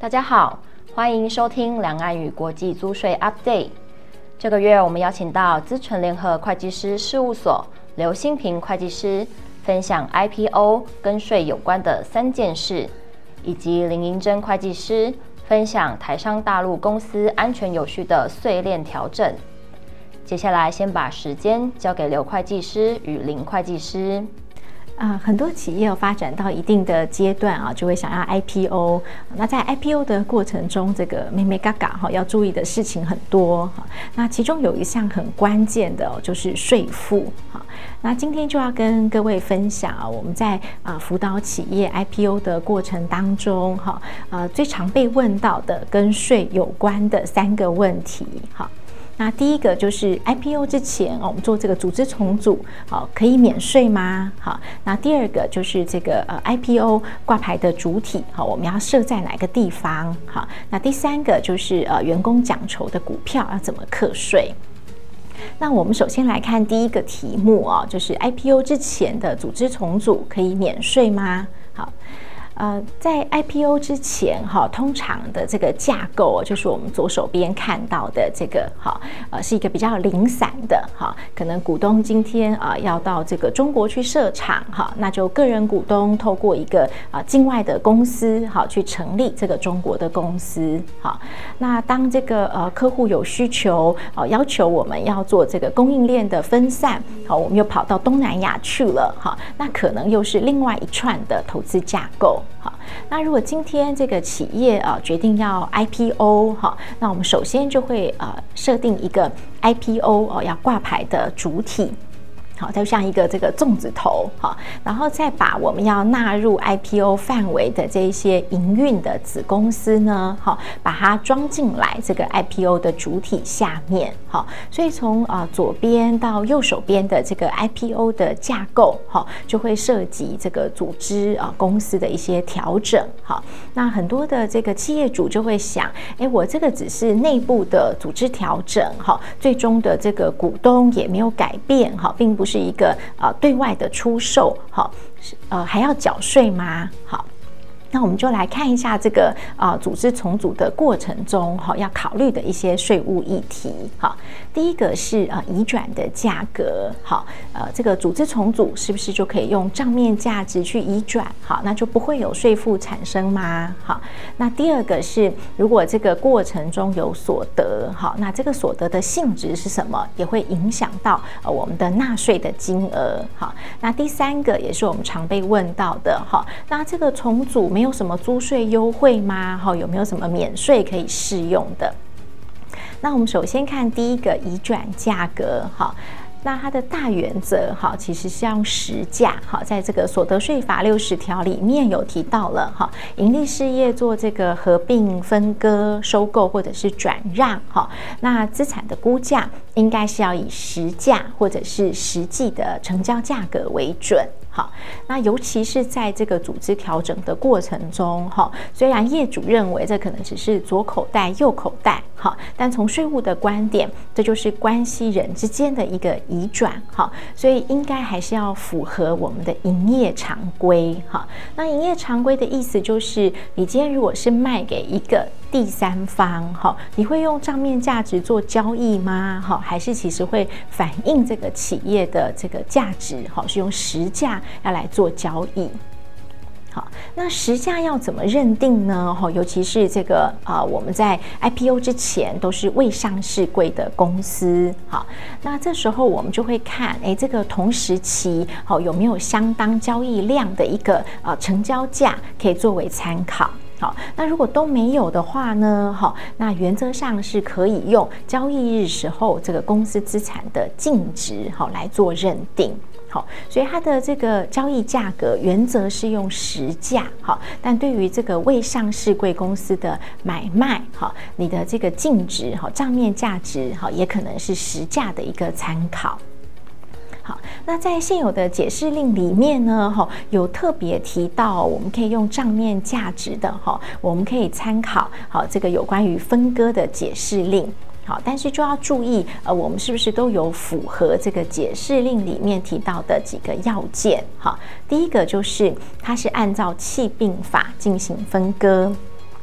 大家好，欢迎收听两岸与国际租税 Update。这个月我们邀请到资诚联合会计师事务所刘新平会计师，分享 IPO 跟税有关的三件事，以及林银珍会计师分享台商大陆公司安全有序的税链调整。接下来先把时间交给刘会计师与林会计师。啊，很多企业发展到一定的阶段啊，就会想要 IPO。那在 IPO 的过程中，这个妹妹嘎嘎哈，要注意的事情很多哈。那其中有一项很关键的，就是税负哈。那今天就要跟各位分享啊，我们在啊辅导企业 IPO 的过程当中哈，呃最常被问到的跟税有关的三个问题哈。那第一个就是 IPO 之前，我们做这个组织重组，好，可以免税吗？好，那第二个就是这个呃 IPO 挂牌的主体，好，我们要设在哪个地方？好，那第三个就是呃员工奖酬的股票要怎么课税？那我们首先来看第一个题目啊，就是 IPO 之前的组织重组可以免税吗？好。呃，在 IPO 之前，哈，通常的这个架构就是我们左手边看到的这个，哈，呃，是一个比较零散的，哈，可能股东今天啊要到这个中国去设厂，哈，那就个人股东透过一个啊境外的公司，哈，去成立这个中国的公司，哈，那当这个呃客户有需求，啊，要求我们要做这个供应链的分散，好，我们又跑到东南亚去了，哈，那可能又是另外一串的投资架构。好，那如果今天这个企业啊决定要 IPO 哈，那我们首先就会呃设定一个 IPO 哦要挂牌的主体。好，就像一个这个粽子头，好，然后再把我们要纳入 IPO 范围的这一些营运的子公司呢，好，把它装进来这个 IPO 的主体下面，好，所以从啊左边到右手边的这个 IPO 的架构，好，就会涉及这个组织啊公司的一些调整，好，那很多的这个企业主就会想，哎，我这个只是内部的组织调整，好，最终的这个股东也没有改变，好，并不是是。一个呃对外的出售，好，呃还要缴税吗？好。那我们就来看一下这个啊、呃，组织重组的过程中哈，要考虑的一些税务议题。好，第一个是啊，移转的价格。好，呃，这个组织重组是不是就可以用账面价值去移转？好，那就不会有税负产生吗？好，那第二个是，如果这个过程中有所得，好，那这个所得的性质是什么？也会影响到呃我们的纳税的金额。好，那第三个也是我们常被问到的。好，那这个重组没有什么租税优惠吗？哈，有没有什么免税可以适用的？那我们首先看第一个移转价格，哈。那它的大原则哈，其实是用实价哈，在这个所得税法六十条里面有提到了哈，盈利事业做这个合并、分割、收购或者是转让哈，那资产的估价应该是要以实价或者是实际的成交价格为准。好，那尤其是在这个组织调整的过程中哈，虽然业主认为这可能只是左口袋右口袋哈，但从税务的观点，这就是关系人之间的一个。移转哈，所以应该还是要符合我们的营业常规哈。那营业常规的意思就是，你今天如果是卖给一个第三方哈，你会用账面价值做交易吗？哈，还是其实会反映这个企业的这个价值哈，是用实价要来做交易。好，那实价要怎么认定呢？哈，尤其是这个啊、我们在 IPO 之前都是未上市柜的公司，好，那这时候我们就会看，哎，这个同时期好有没有相当交易量的一个啊、呃、成交价可以作为参考。好，那如果都没有的话呢？好，那原则上是可以用交易日时候这个公司资产的净值好来做认定。好，所以它的这个交易价格原则是用实价，好，但对于这个未上市贵公司的买卖，好，你的这个净值，好，账面价值，好，也可能是实价的一个参考。好，那在现有的解释令里面呢，哈，有特别提到，我们可以用账面价值的，哈，我们可以参考，好，这个有关于分割的解释令。好，但是就要注意，呃，我们是不是都有符合这个解释令里面提到的几个要件？好，第一个就是它是按照气并法进行分割。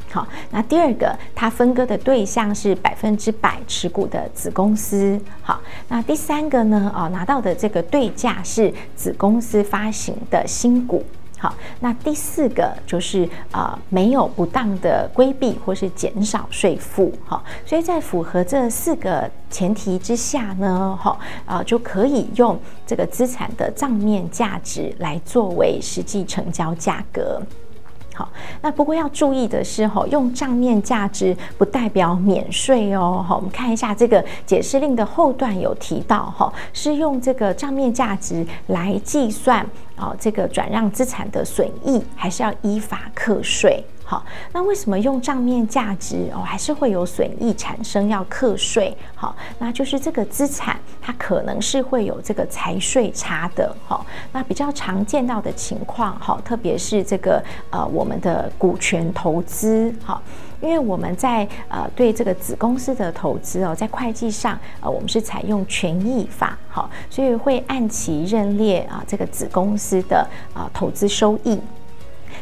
好，那第二个，它分割的对象是百分之百持股的子公司。好，那第三个呢？哦，拿到的这个对价是子公司发行的新股。好，那第四个就是啊、呃，没有不当的规避或是减少税负。好，所以在符合这四个前提之下呢，哈啊、就可以用这个资产的账面价值来作为实际成交价格。好，那不过要注意的是，哈，用账面价值不代表免税哦。好，我们看一下这个解释令的后段有提到，哈，是用这个账面价值来计算啊，这个转让资产的损益，还是要依法课税。好，那为什么用账面价值哦，还是会有损益产生要课税？好，那就是这个资产它可能是会有这个财税差的。好，那比较常见到的情况，好，特别是这个呃我们的股权投资，好，因为我们在呃对这个子公司的投资哦，在会计上呃我们是采用权益法，好，所以会按期认列啊这个子公司的啊投资收益。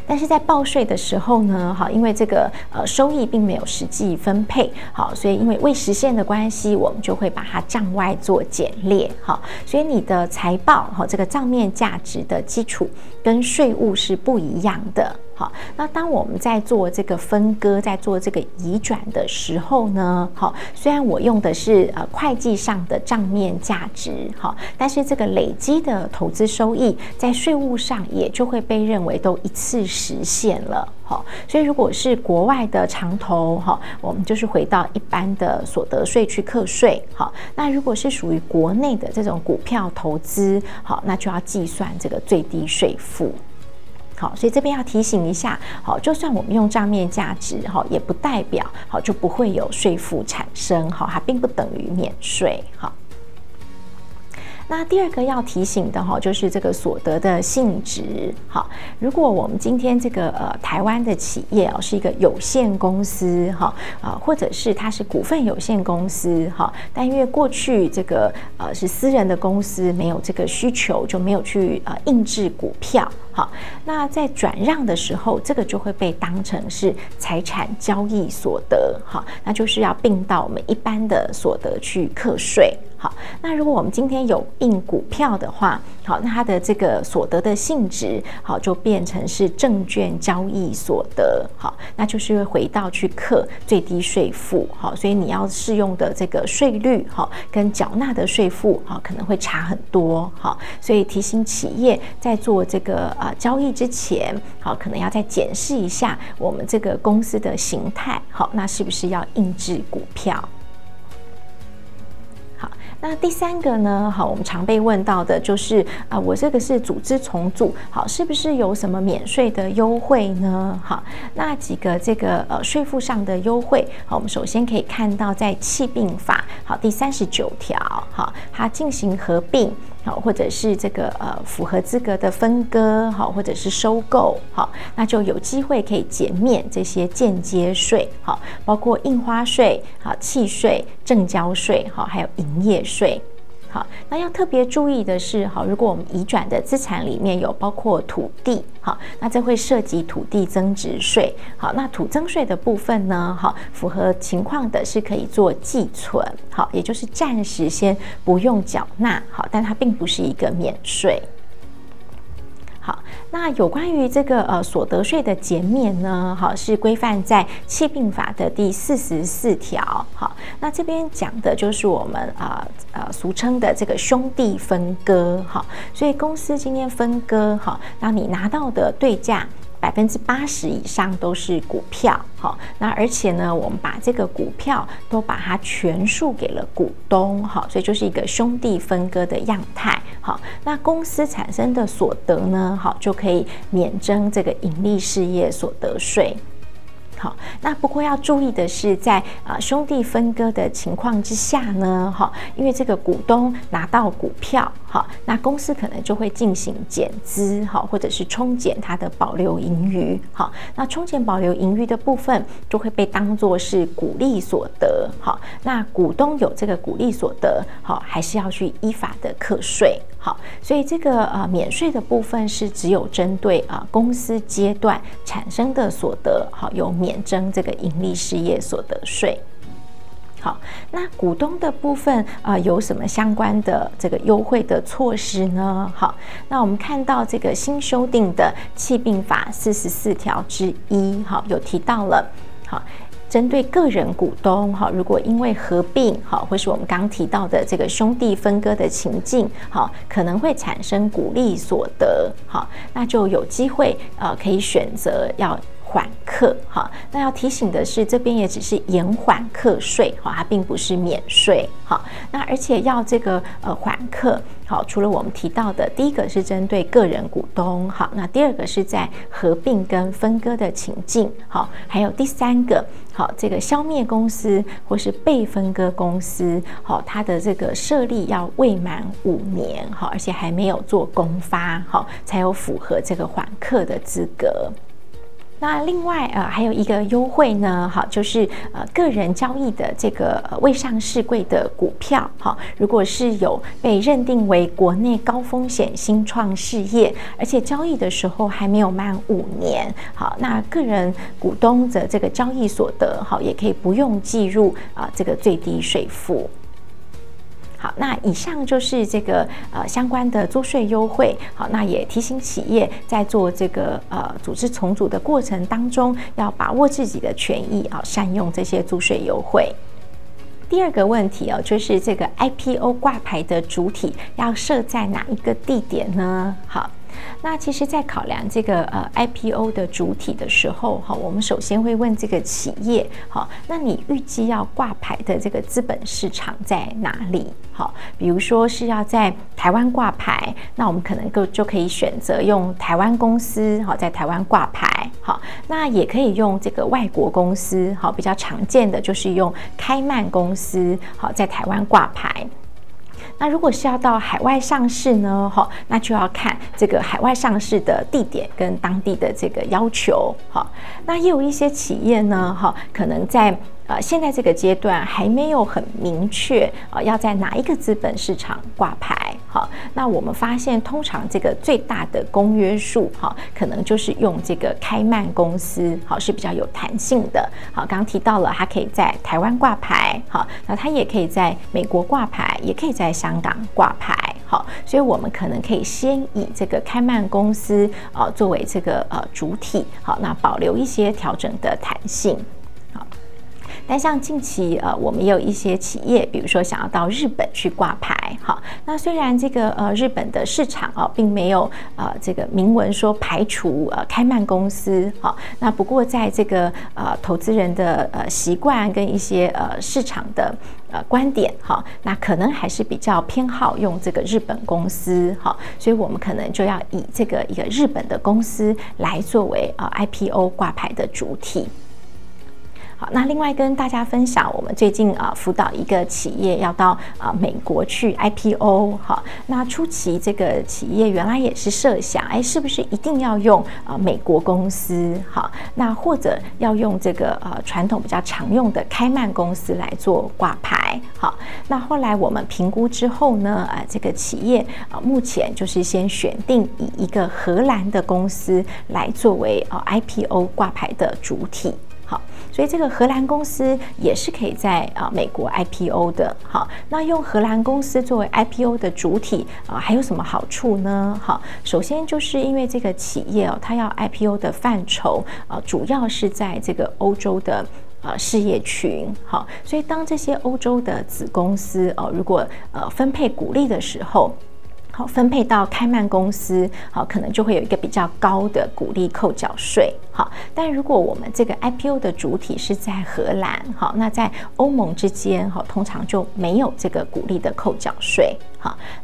但是在报税的时候呢，哈，因为这个呃收益并没有实际分配，好，所以因为未实现的关系，我们就会把它账外做减列，哈，所以你的财报哈这个账面价值的基础跟税务是不一样的。好，那当我们在做这个分割，在做这个移转的时候呢，好，虽然我用的是呃会计上的账面价值，好，但是这个累积的投资收益在税务上也就会被认为都一次实现了，好，所以如果是国外的长投，哈，我们就是回到一般的所得税去课税，好，那如果是属于国内的这种股票投资，好，那就要计算这个最低税负。好，所以这边要提醒一下，好，就算我们用账面价值，哈，也不代表好就不会有税负产生，哈，它并不等于免税，哈。那第二个要提醒的哈，就是这个所得的性质。好，如果我们今天这个呃台湾的企业哦是一个有限公司哈啊，或者是它是股份有限公司哈，但因为过去这个呃是私人的公司，没有这个需求，就没有去呃印制股票。好，那在转让的时候，这个就会被当成是财产交易所得。好，那就是要并到我们一般的所得去课税。好，那如果我们今天有印股票的话，好，那它的这个所得的性质，好，就变成是证券交易所得，好，那就是回到去课最低税负，好，所以你要适用的这个税率，好，跟缴纳的税负，好，可能会差很多，好，所以提醒企业在做这个呃交易之前，好，可能要再检视一下我们这个公司的形态，好，那是不是要印制股票？那第三个呢？好，我们常被问到的就是啊，我这个是组织重组，好，是不是有什么免税的优惠呢？好，那几个这个呃税负上的优惠，好，我们首先可以看到在企并法，好，第三十九条，好，它进行合并。好，或者是这个呃符合资格的分割，好，或者是收购，好，那就有机会可以减免这些间接税，好，包括印花税、好契税、证交税，好，还有营业税。好，那要特别注意的是，好，如果我们移转的资产里面有包括土地，好，那这会涉及土地增值税。好，那土增税的部分呢，好，符合情况的是可以做寄存，好，也就是暂时先不用缴纳，好，但它并不是一个免税。好，那有关于这个呃所得税的减免呢，好，是规范在企并法的第四十四条。好，那这边讲的就是我们啊呃，俗称的这个兄弟分割。好，所以公司今天分割，好，那你拿到的对价。百分之八十以上都是股票，好，那而且呢，我们把这个股票都把它全数给了股东，好，所以就是一个兄弟分割的样态，好，那公司产生的所得呢，好，就可以免征这个盈利事业所得税。好，那不过要注意的是，在啊兄弟分割的情况之下呢，哈，因为这个股东拿到股票，哈，那公司可能就会进行减资，哈，或者是冲减它的保留盈余，哈，那冲减保留盈余的部分就会被当作是股利所得，哈，那股东有这个股利所得，好，还是要去依法的课税。好，所以这个呃免税的部分是只有针对啊、公司阶段产生的所得，好，有免征这个营利事业所得税。好，那股东的部分啊、有什么相关的这个优惠的措施呢？好，那我们看到这个新修订的企并法四十四条之一，好，有提到了，好，针对个人股东，哈，如果因为合并，哈，或是我们刚提到的这个兄弟分割的情境，哈，可能会产生股利所得，哈，那就有机会呃，可以选择要。缓课哈，那要提醒的是，这边也只是延缓课税哈，它并不是免税哈。那而且要这个呃缓课好，除了我们提到的第一个是针对个人股东好，那第二个是在合并跟分割的情境好，还有第三个好，这个消灭公司或是被分割公司好，它的这个设立要未满五年好，而且还没有做公发好，才有符合这个缓课的资格。那另外呃还有一个优惠呢，好，就是呃个人交易的这个未上市柜的股票，好，如果是有被认定为国内高风险新创事业，而且交易的时候还没有满五年，好，那个人股东的这个交易所得，好，也可以不用计入啊这个最低税负。好，那以上就是这个呃相关的租税优惠。好，那也提醒企业在做这个呃组织重组的过程当中，要把握自己的权益啊，善用这些租税优惠。第二个问题哦，就是这个 IPO 挂牌的主体要设在哪一个地点呢？好。那其实，在考量这个呃 IPO 的主体的时候，哈，我们首先会问这个企业，好，那你预计要挂牌的这个资本市场在哪里？好，比如说是要在台湾挂牌，那我们可能够就可以选择用台湾公司，好，在台湾挂牌，好，那也可以用这个外国公司，好，比较常见的就是用开曼公司，好，在台湾挂牌。那如果是要到海外上市呢？哈，那就要看这个海外上市的地点跟当地的这个要求。哈，那也有一些企业呢，哈，可能在。呃，现在这个阶段还没有很明确啊，要在哪一个资本市场挂牌？好，那我们发现，通常这个最大的公约数，哈，可能就是用这个开曼公司，好，是比较有弹性的。好，刚刚提到了，它可以在台湾挂牌，好，那它也可以在美国挂牌，也可以在香港挂牌，好，所以我们可能可以先以这个开曼公司啊作为这个呃主体，好，那保留一些调整的弹性。但像近期呃，我们也有一些企业，比如说想要到日本去挂牌，好，那虽然这个呃日本的市场啊，并没有呃这个明文说排除呃开曼公司，好，那不过在这个呃投资人的呃习惯跟一些呃市场的呃观点，好，那可能还是比较偏好用这个日本公司，好，所以我们可能就要以这个一个日本的公司来作为呃 IPO 挂牌的主体。好，那另外跟大家分享，我们最近啊辅导一个企业要到啊美国去 IPO。好，那初期这个企业原来也是设想，哎，是不是一定要用啊美国公司？好，那或者要用这个呃传统比较常用的开曼公司来做挂牌？好，那后来我们评估之后呢，啊这个企业啊目前就是先选定以一个荷兰的公司来作为啊 IPO 挂牌的主体。所以这个荷兰公司也是可以在啊美国 IPO 的。好，那用荷兰公司作为 IPO 的主体啊，还有什么好处呢？好，首先就是因为这个企业哦，它要 IPO 的范畴啊，主要是在这个欧洲的呃事业群。好，所以当这些欧洲的子公司哦，如果呃分配股利的时候。好，分配到开曼公司，好，可能就会有一个比较高的股利扣缴税。好，但如果我们这个 IPO 的主体是在荷兰，好，那在欧盟之间，好，通常就没有这个股利的扣缴税。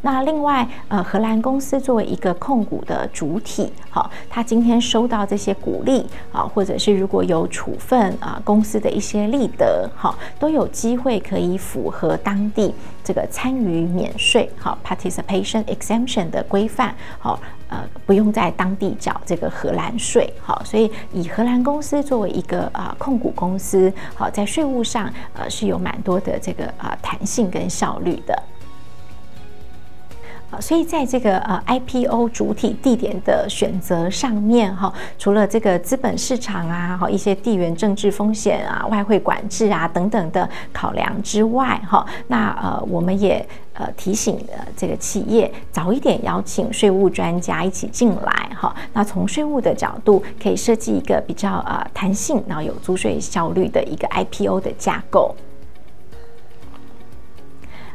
那另外，呃，荷兰公司作为一个控股的主体，好，他今天收到这些股利，啊，或者是如果有处分啊，公司的一些利得，好，都有机会可以符合当地这个参与免税，好，participation exemption 的规范，好，呃，不用在当地缴这个荷兰税，好，所以以荷兰公司作为一个啊控股公司，好，在税务上，呃，是有蛮多的这个啊弹性跟效率的。所以在这个呃 IPO 主体地点的选择上面哈，除了这个资本市场啊，哈一些地缘政治风险啊、外汇管制啊等等的考量之外哈，那呃我们也呃提醒呃这个企业早一点邀请税务专家一起进来哈，那从税务的角度可以设计一个比较呃弹性，然后有租税效率的一个 IPO 的架构。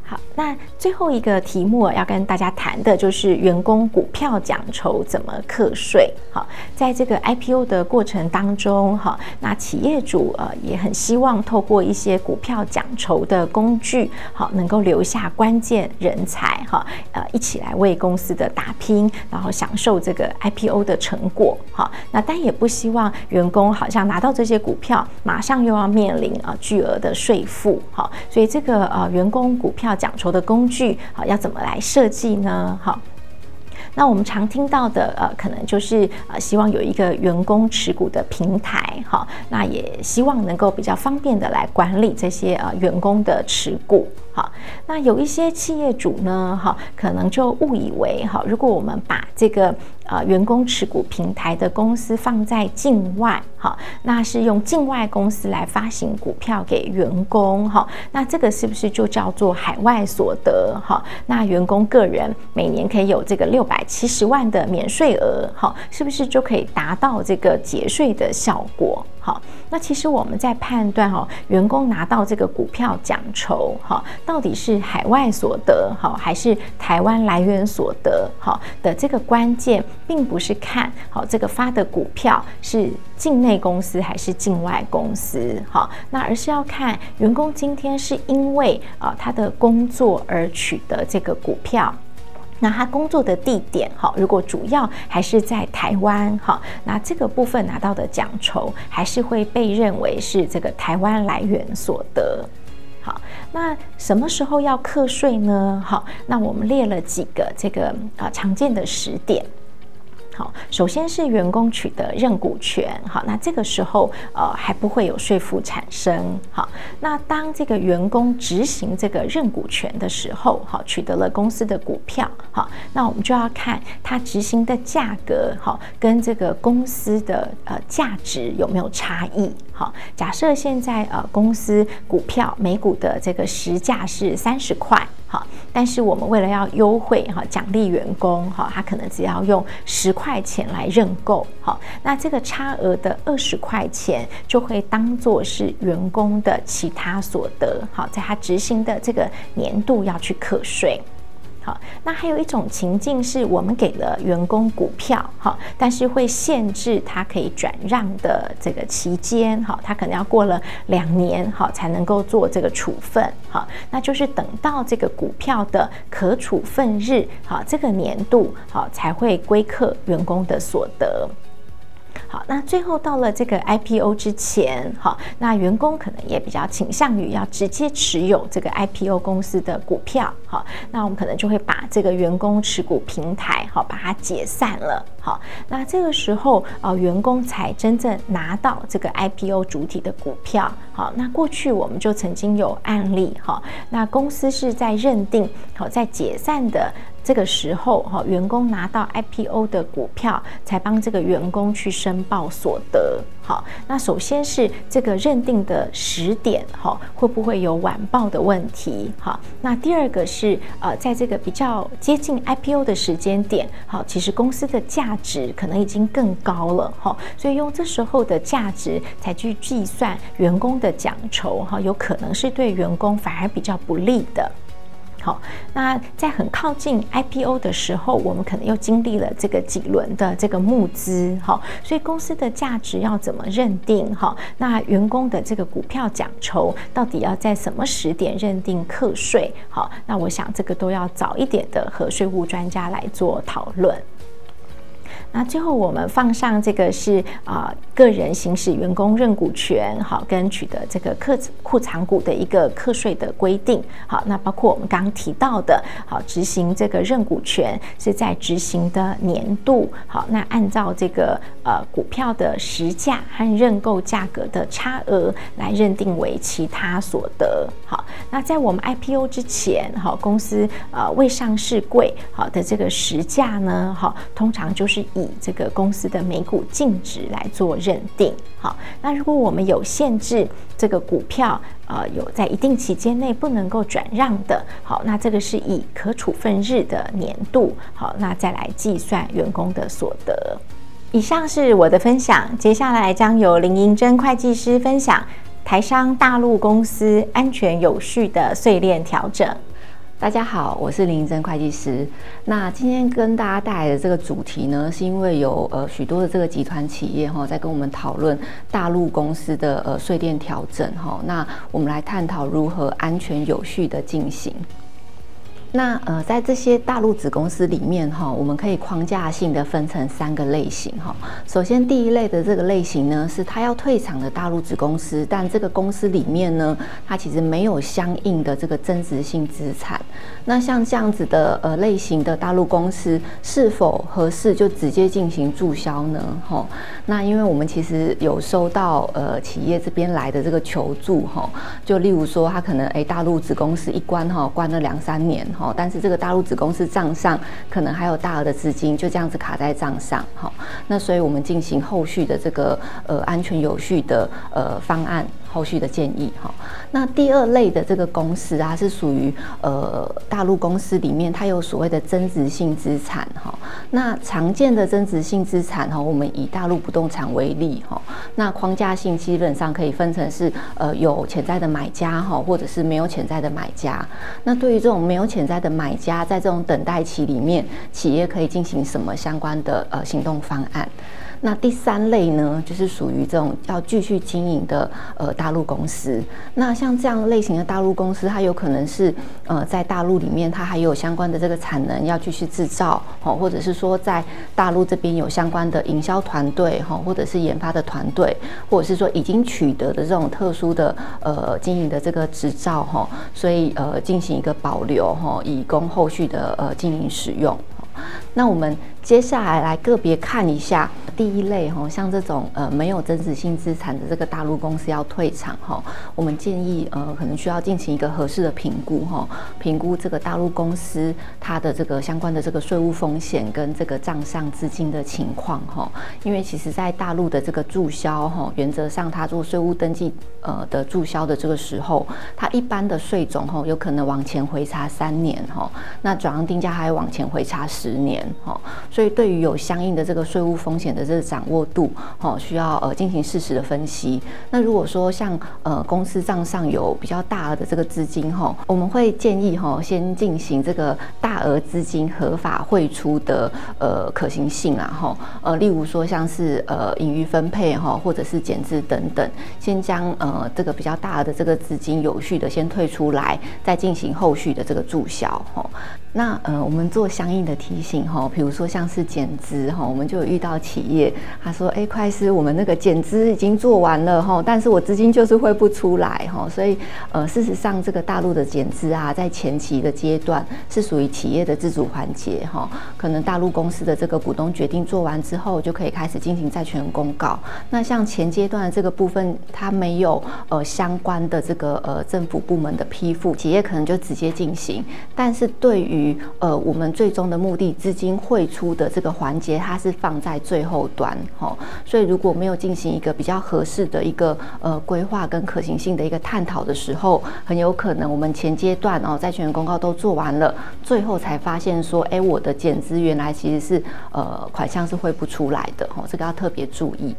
好，那最后一个题目要跟大家谈的就是员工股票奖酬怎么课税。好，在这个 IPO 的过程当中，哈，那企业主呃也很希望透过一些股票奖酬的工具，好，能够留下关键人才，哈，呃，一起来为公司的打拼，然后享受这个 IPO 的成果。好，那但也不希望员工好像拿到这些股票，马上又要面临啊巨额的税负。好，所以这个呃员工股票讲酬的工具，好，要怎么来设计呢？好，那我们常听到的，呃，可能就是呃，希望有一个员工持股的平台，好，那也希望能够比较方便的来管理这些呃员工的持股。好，那有一些企业主呢，哈，可能就误以为，哈，如果我们把这个呃员工持股平台的公司放在境外，哈，那是用境外公司来发行股票给员工，哈，那这个是不是就叫做海外所得？哈，那员工个人每年可以有这个六百七十万的免税额，哈，是不是就可以达到这个节税的效果？好，那其实我们在判断哈，员工拿到这个股票奖酬哈，到底是海外所得哈，还是台湾来源所得哈的这个关键，并不是看好这个发的股票是境内公司还是境外公司好，那而是要看员工今天是因为啊他的工作而取得这个股票。那他工作的地点，哈，如果主要还是在台湾，哈，那这个部分拿到的奖酬还是会被认为是这个台湾来源所得。好，那什么时候要课税呢？好，那我们列了几个这个啊常见的时点。好，首先是员工取得认股权，好，那这个时候呃还不会有税负产生。好，那当这个员工执行这个认股权的时候，好，取得了公司的股票，好，那我们就要看他执行的价格，好，跟这个公司的呃价值有没有差异。好，假设现在呃公司股票每股的这个实价是三十块。好，但是我们为了要优惠哈，奖励员工哈，他可能只要用十块钱来认购，好，那这个差额的二十块钱就会当做是员工的其他所得，好，在他执行的这个年度要去课税。好，那还有一种情境是我们给了员工股票，好，但是会限制他可以转让的这个期间，好，他可能要过了两年，好，才能够做这个处分，好，那就是等到这个股票的可处分日，好，这个年度，好，才会归课员工的所得。好，那最后到了这个 IPO 之前，好，那员工可能也比较倾向于要直接持有这个 IPO 公司的股票，好，那我们可能就会把这个员工持股平台，好，把它解散了，好，那这个时候，呃，员工才真正拿到这个 IPO 主体的股票，好，那过去我们就曾经有案例，哈，那公司是在认定，好，在解散的。这个时候，哈，员工拿到 IPO 的股票，才帮这个员工去申报所得。好，那首先是这个认定的时点，哈，会不会有晚报的问题？好，那第二个是，呃，在这个比较接近 IPO 的时间点，好，其实公司的价值可能已经更高了，哈，所以用这时候的价值才去计算员工的奖酬，哈，有可能是对员工反而比较不利的。好，那在很靠近 IPO 的时候，我们可能又经历了这个几轮的这个募资，好，所以公司的价值要怎么认定？哈，那员工的这个股票奖酬到底要在什么时点认定课税？好，那我想这个都要早一点的和税务专家来做讨论。那最后我们放上这个是啊、个人行使员工认股权，好，跟取得这个库库藏股的一个课税的规定，好，那包括我们刚刚提到的，好，执行这个认股权是在执行的年度，好，那按照这个呃股票的实价和认购价格的差额来认定为其他所得，好，那在我们 IPO 之前，好，公司呃未上市柜好的这个实价呢，好，通常就是以这个公司的每股净值来做认定。好，那如果我们有限制这个股票，呃，有在一定期间内不能够转让的，好，那这个是以可处分日的年度，好，那再来计算员工的所得。以上是我的分享，接下来将由林银珍会计师分享台商大陆公司安全有序的税链调整。大家好，我是林银珍会计师。那今天跟大家带来的这个主题呢，是因为有呃许多的这个集团企业哈，在跟我们讨论大陆公司的呃税电调整哈。那我们来探讨如何安全有序的进行。那呃，在这些大陆子公司里面哈，我们可以框架性的分成三个类型哈。首先，第一类的这个类型呢，是它要退场的大陆子公司，但这个公司里面呢，它其实没有相应的这个增值性资产。那像这样子的呃类型的大陆公司，是否合适就直接进行注销呢？哈，那因为我们其实有收到呃企业这边来的这个求助哈，就例如说，他可能哎大陆子公司一关哈，关了两三年。好，但是这个大陆子公司账上可能还有大额的资金，就这样子卡在账上。好，那所以我们进行后续的这个呃安全有序的呃方案。后续的建议哈，那第二类的这个公司啊，是属于呃大陆公司里面，它有所谓的增值性资产哈。那常见的增值性资产哈，我们以大陆不动产为例哈，那框架性基本上可以分成是呃有潜在的买家哈，或者是没有潜在的买家。那对于这种没有潜在的买家，在这种等待期里面，企业可以进行什么相关的呃行动方案？那第三类呢，就是属于这种要继续经营的呃大陆公司。那像这样类型的大陆公司，它有可能是呃在大陆里面，它还有相关的这个产能要继续制造，哦，或者是说在大陆这边有相关的营销团队，哈，或者是研发的团队，或者是说已经取得的这种特殊的呃经营的这个执照，哈，所以呃进行一个保留，哈，以供后续的呃经营使用。那我们接下来来个别看一下第一类哈，像这种呃没有增值性资产的这个大陆公司要退场哈，我们建议呃可能需要进行一个合适的评估哈，评估这个大陆公司它的这个相关的这个税务风险跟这个账上资金的情况哈，因为其实在大陆的这个注销哈，原则上它做税务登记呃的注销的这个时候，它一般的税种哈有可能往前回查三年哈，那转让定价还会往前回查十年。哈，所以对于有相应的这个税务风险的这个掌握度，哈，需要呃进行适时的分析。那如果说像呃公司账上有比较大额的这个资金，哈，我们会建议哈先进行这个大额资金合法汇出的呃可行性啊，哈，呃，例如说像是呃盈余分配哈，或者是减资等等，先将呃这个比较大额的这个资金有序的先退出来，再进行后续的这个注销，哈。那呃，我们做相应的提醒哈，比如说像是减资哈，我们就有遇到企业，他说，哎，会计师，我们那个减资已经做完了哈，但是我资金就是汇不出来哈，所以呃，事实上这个大陆的减资啊，在前期的阶段是属于企业的自主环节哈，可能大陆公司的这个股东决定做完之后，就可以开始进行债权公告。那像前阶段的这个部分，它没有呃相关的这个呃政府部门的批复，企业可能就直接进行，但是对于呃，我们最终的目的，资金汇出的这个环节，它是放在最后端，哈，所以如果没有进行一个比较合适的一个呃规划跟可行性的一个探讨的时候，很有可能我们前阶段哦，债权公告都做完了，最后才发现说，哎，我的减资原来其实是呃款项是汇不出来的，哈，这个要特别注意。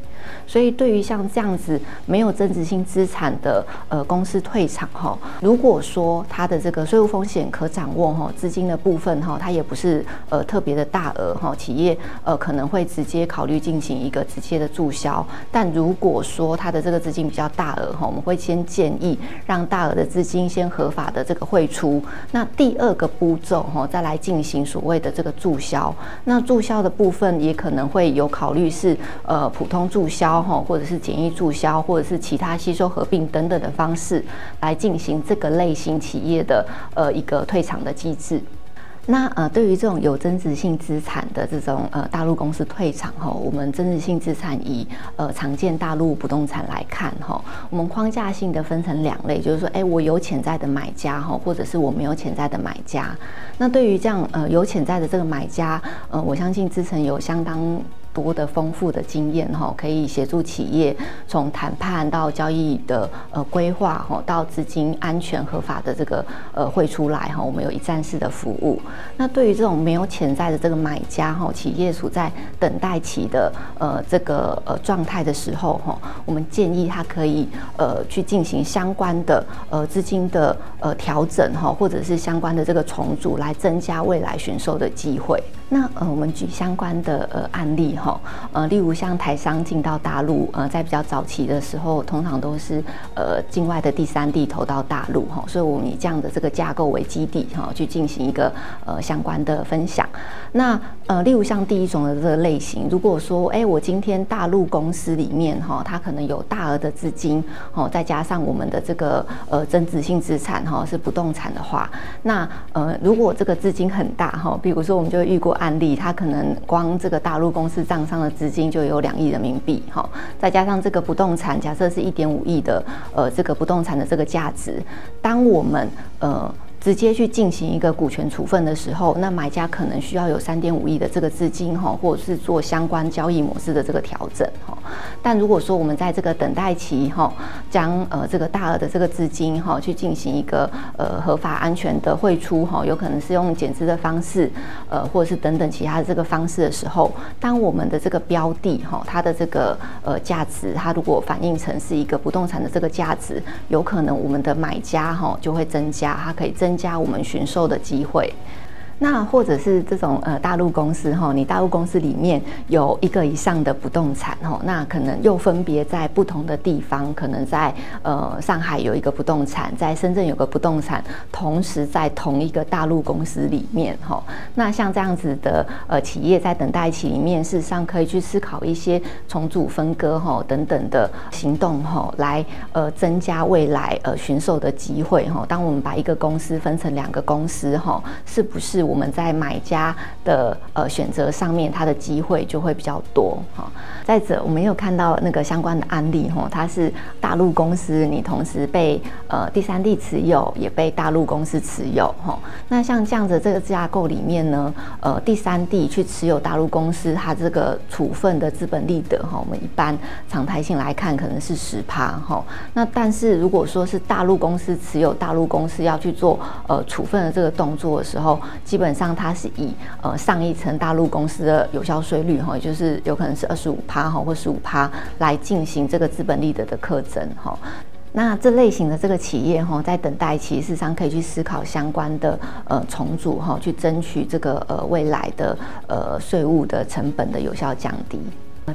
所以对于像这样子没有增值性资产的呃公司退场，哈，如果说它的这个税务风险可掌握，哈，资金的部分哈，它也不是呃特别的大额哈，企业呃可能会直接考虑进行一个直接的注销。但如果说它的这个资金比较大额哈，我们会先建议让大额的资金先合法的这个汇出。那第二个步骤哈，再来进行所谓的这个注销。那注销的部分也可能会有考虑是呃普通注销哈，或者是简易注销，或者是其他吸收合并等等的方式来进行这个类型企业的呃一个退场的机制。那呃，对于这种有增值性资产的这种呃大陆公司退场哈，我们增值性资产以呃常见大陆不动产来看哈，我们框架性的分成两类，就是说，哎，我有潜在的买家哈，或者是我没有潜在的买家。那对于这样呃有潜在的这个买家，呃，我相信资诚有相当。多的丰富的经验哈，可以协助企业从谈判到交易的呃规划哈，到资金安全合法的这个呃汇出来哈，我们有一站式的服务。那对于这种没有潜在的这个买家哈，企业处在等待期的呃这个呃状态的时候哈，我们建议他可以呃去进行相关的呃资金的呃调整哈，或者是相关的这个重组，来增加未来选售的机会。那呃，我们举相关的呃案例哈，呃，例如像台商进到大陆，呃，在比较早期的时候，通常都是呃境外的第三地投到大陆哈，所以我们以这样的这个架构为基地哈，去进行一个呃相关的分享。那呃，例如像第一种的这个类型，如果说哎，我今天大陆公司里面哈，它可能有大额的资金哦，再加上我们的这个呃增值性资产哈是不动产的话，那呃，如果这个资金很大哈，比如说我们就遇过。案例，它可能光这个大陆公司账上的资金就有两亿人民币，哈，再加上这个不动产，假设是一点五亿的，呃，这个不动产的这个价值，当我们呃。直接去进行一个股权处分的时候，那买家可能需要有三点五亿的这个资金哈，或者是做相关交易模式的这个调整哈。但如果说我们在这个等待期哈，将呃这个大额的这个资金哈去进行一个呃合法安全的汇出哈，有可能是用减资的方式，呃或者是等等其他的这个方式的时候，当我们的这个标的哈它的这个呃价值，它如果反映成是一个不动产的这个价值，有可能我们的买家哈就会增加，它可以增。加我们选售的机会。那或者是这种呃大陆公司哈，你大陆公司里面有一个以上的不动产哈，那可能又分别在不同的地方，可能在呃上海有一个不动产，在深圳有个不动产，同时在同一个大陆公司里面哈。那像这样子的呃企业在等待期里面，事实上可以去思考一些重组分割哈等等的行动哈，来呃增加未来呃寻售的机会哈。当我们把一个公司分成两个公司哈，是不是？我们在买家的呃选择上面，它的机会就会比较多哈。再者，我们有看到那个相关的案例哈，它是大陆公司，你同时被呃第三地持有，也被大陆公司持有哈。那像这样子这个架构里面呢，呃第三地去持有大陆公司，它这个处分的资本利得哈，我们一般常态性来看可能是十趴哈。那但是如果说是大陆公司持有大陆公司要去做呃处分的这个动作的时候，基基本上它是以呃上一层大陆公司的有效税率哈，也就是有可能是二十五趴哈或十五趴来进行这个资本利得的课征哈。那这类型的这个企业哈，在等待期事实上可以去思考相关的呃重组哈，去争取这个呃未来的呃税务的成本的有效降低。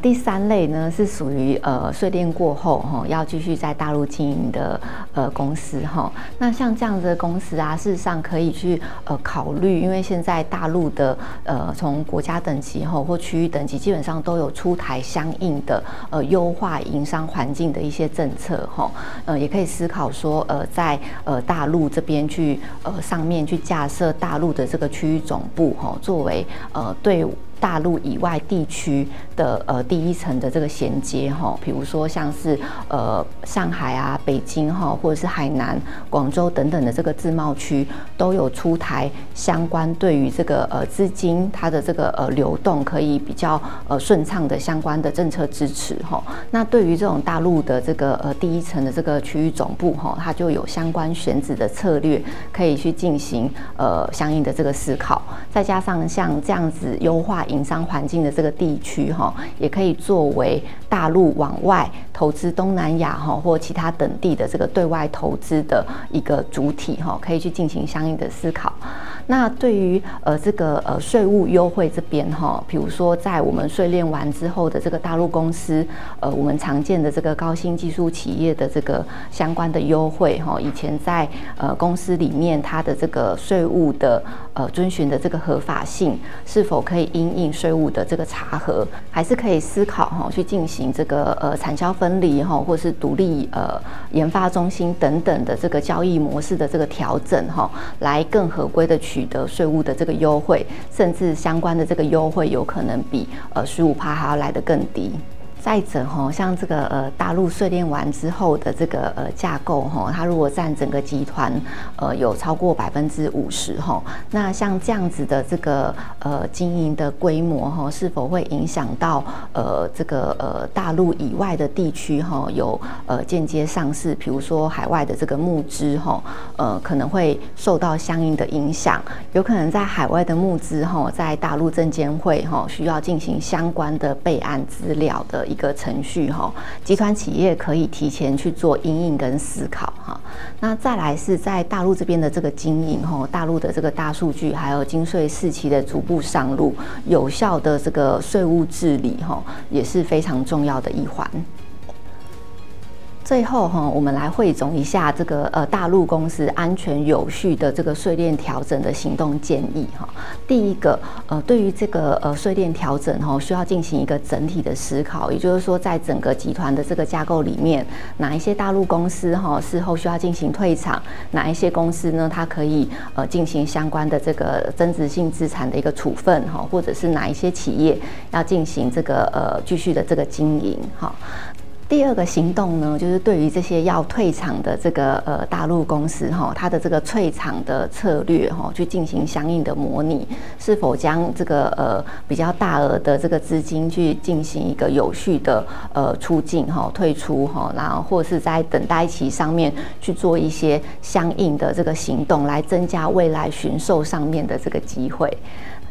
第三类呢是属于呃税炼过后哈，要继续在大陆经营的呃公司哈。那像这样子的公司啊，事实上可以去呃考虑，因为现在大陆的呃从国家等级哈或区域等级，基本上都有出台相应的呃优化营商环境的一些政策哈。呃，也可以思考说呃在呃大陆这边去呃上面去架设大陆的这个区域总部哈，作为呃对。大陆以外地区的呃第一层的这个衔接哈，比如说像是呃上海啊、北京哈，或者是海南、广州等等的这个自贸区，都有出台相关对于这个呃资金它的这个呃流动可以比较呃顺畅的相关的政策支持哈。那对于这种大陆的这个呃第一层的这个区域总部哈，它就有相关选址的策略可以去进行呃相应的这个思考，再加上像这样子优化。营商环境的这个地区哈，也可以作为大陆往外投资东南亚哈或其他等地的这个对外投资的一个主体哈，可以去进行相应的思考。那对于呃这个呃税务优惠这边哈，比如说在我们税练完之后的这个大陆公司，呃，我们常见的这个高新技术企业的这个相关的优惠哈，以前在呃公司里面它的这个税务的呃遵循的这个合法性，是否可以因应税务的这个查核，还是可以思考哈去进行这个呃产销分离哈，或是独立呃研发中心等等的这个交易模式的这个调整哈，来更合规的去取得税务的这个优惠，甚至相关的这个优惠有可能比呃十五趴还要来得更低。再者哈，像这个呃大陆税练完之后的这个呃架构哈，它如果占整个集团呃有超过百分之五十哈，那像这样子的这个呃经营的规模哈，是否会影响到呃这个呃大陆以外的地区哈有呃间接上市，比如说海外的这个募资哈，呃可能会受到相应的影响，有可能在海外的募资哈，在大陆证监会哈需要进行相关的备案资料的。一个程序哈，集团企业可以提前去做应应跟思考哈。那再来是在大陆这边的这个经营哈，大陆的这个大数据还有金税四期的逐步上路，有效的这个税务治理哈，也是非常重要的一环。最后哈，我们来汇总一下这个呃大陆公司安全有序的这个税链调整的行动建议哈。第一个呃，对于这个呃税链调整哈，需要进行一个整体的思考，也就是说，在整个集团的这个架构里面，哪一些大陆公司哈事后需要进行退场，哪一些公司呢，它可以呃进行相关的这个增值性资产的一个处分哈，或者是哪一些企业要进行这个呃继续的这个经营哈。第二个行动呢，就是对于这些要退场的这个呃大陆公司哈，它的这个退场的策略哈，去进行相应的模拟，是否将这个呃比较大额的这个资金去进行一个有序的呃出境哈、退出哈，然后或是在等待期上面去做一些相应的这个行动，来增加未来寻售上面的这个机会。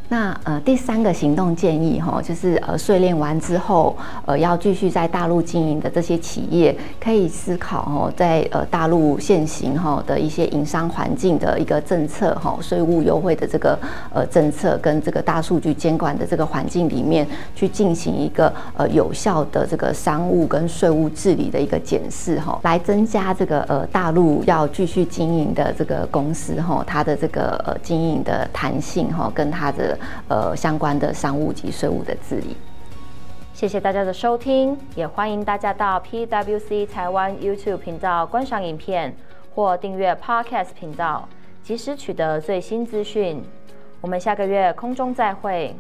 那呃第三个行动建议哈，就是呃税练完之后，呃要继续在大陆经营的这些企业，可以思考哦，在呃大陆现行哈的一些营商环境的一个政策哈，税务优惠的这个呃政策跟这个大数据监管的这个环境里面，去进行一个呃有效的这个商务跟税务治理的一个检视哈，来增加这个呃大陆要继续经营的这个公司哈，它的这个呃经营的弹性哈，跟它的呃，相关的商务及税务的治理。谢谢大家的收听，也欢迎大家到 PWC 台湾 YouTube 频道观赏影片或订阅 Podcast 频道，及时取得最新资讯。我们下个月空中再会。